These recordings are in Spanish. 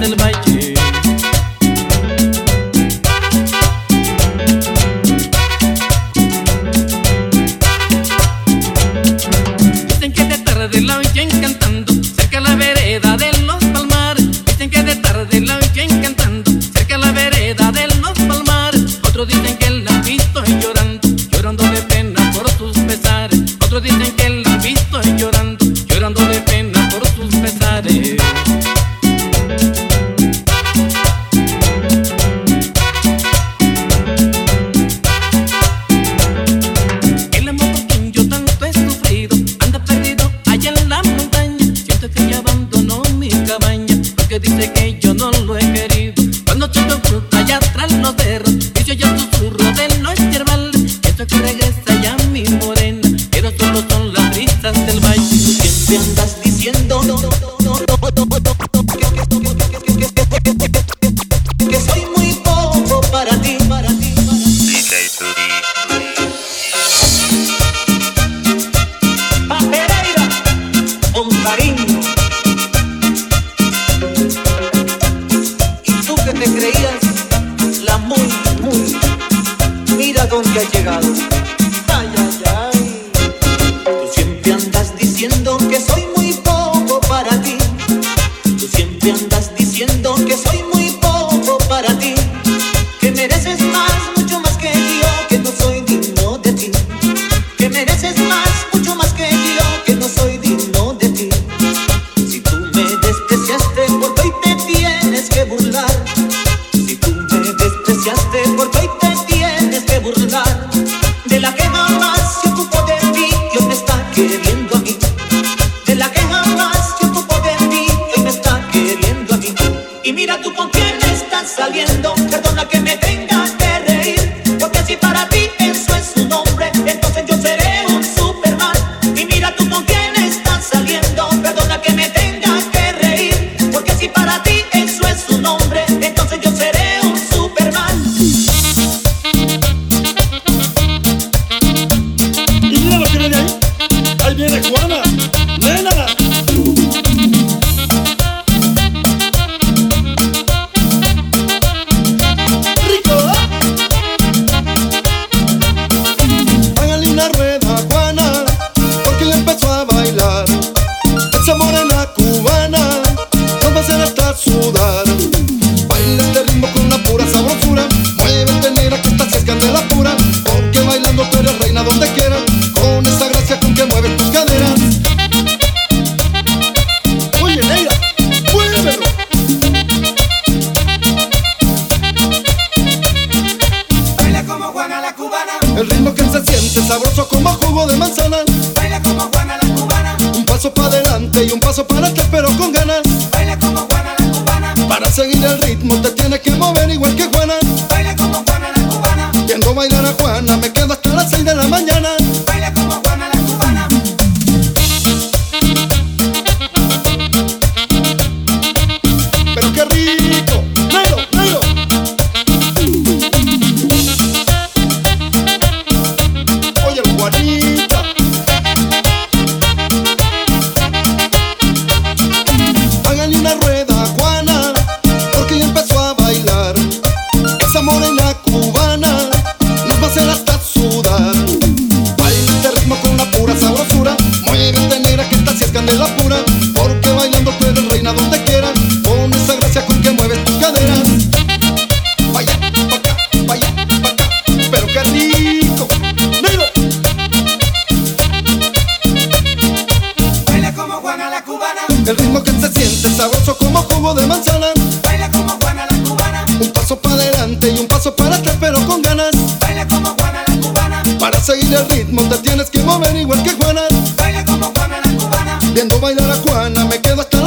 Sandal by Jay. Siempre andas diciendo no, no, no, no, no, no. De la que jamás se ocupo de ti hoy me está queriendo a mí. De la que jamás se ocupo de ti hoy me está queriendo a mí. Y mira tú con quién te estás saliendo. Perdona que me teng seguir el ritmo te tienes que mover igual que Juana. Baila como Juana la cubana. Viendo bailar a Juana me quedo hasta las 6 de la mañana. El ritmo que se siente sabroso como jugo de manzana. Baila como Juana la cubana. Un paso para adelante y un paso para atrás, pero con ganas. Baila como Juana la cubana. Para seguir el ritmo te tienes que mover igual que Juana. Baila como Juana la cubana. Viendo bailar a Juana me quedo hasta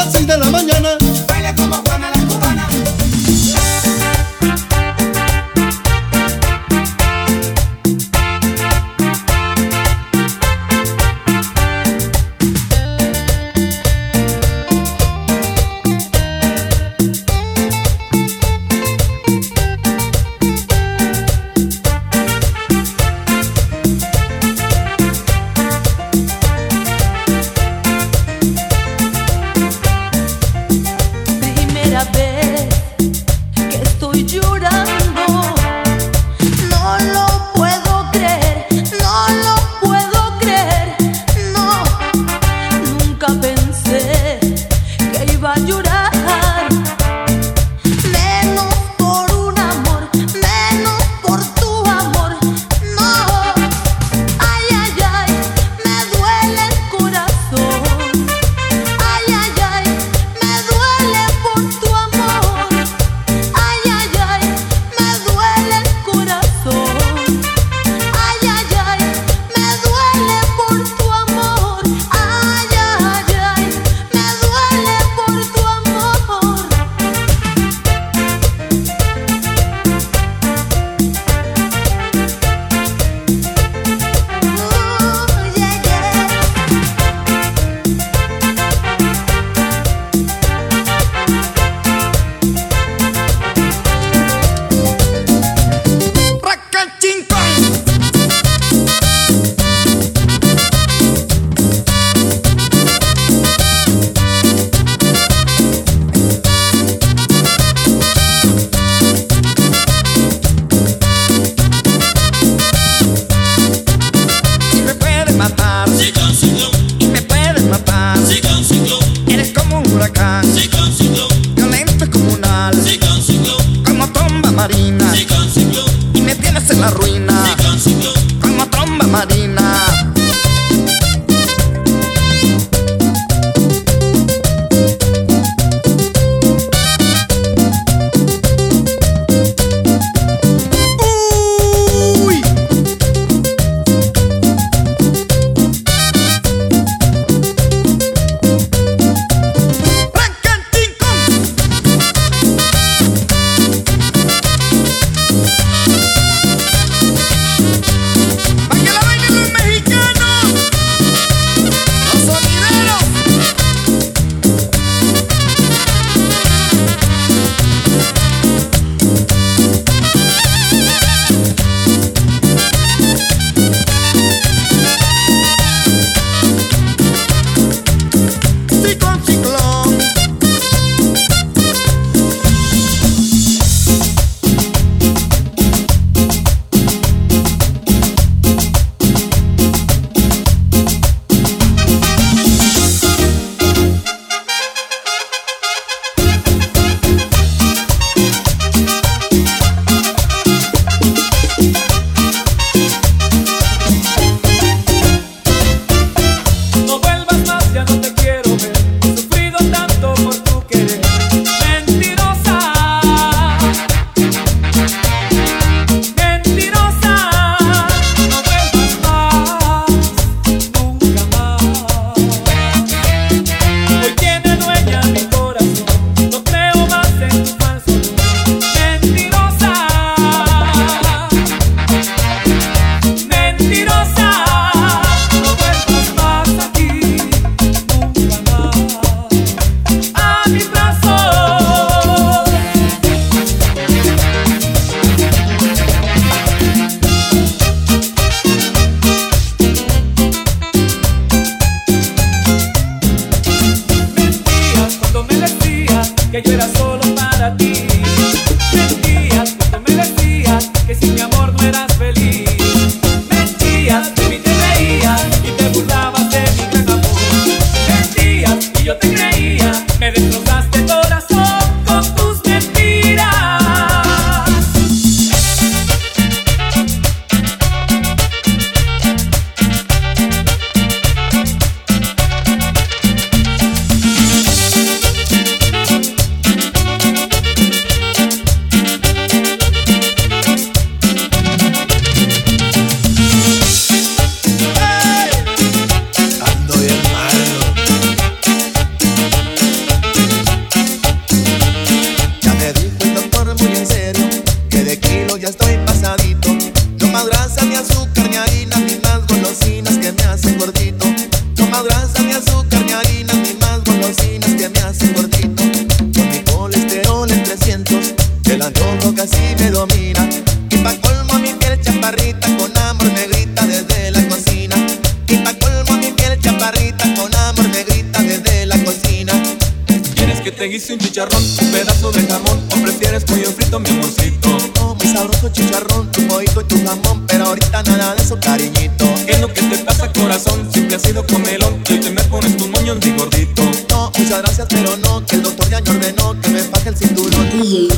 hice un chicharrón, un pedazo de jamón. ¿O prefieres pollo frito, mi amorcito? Oh, no, muy sabroso chicharrón, tu pollito y tu jamón. Pero ahorita nada de eso, cariñito. ¿Qué es lo que te pasa, corazón? Siempre has sido comelón. Y hoy te me pones tus moños, mi gordito. No, muchas gracias, pero no. Que el doctor ya me ordenó que me baje el cinturón.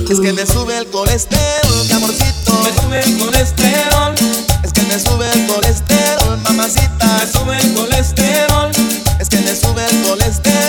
Es que me sube el colesterol, mi amorcito. Me sube el colesterol. Es que me sube el colesterol, mamacita. Me sube el colesterol. Es que me sube el colesterol.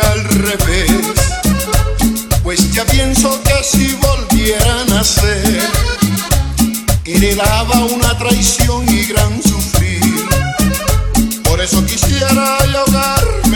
al revés. Pues ya pienso que si volvieran a nacer, heredaba una traición y gran sufrir. Por eso quisiera ahogar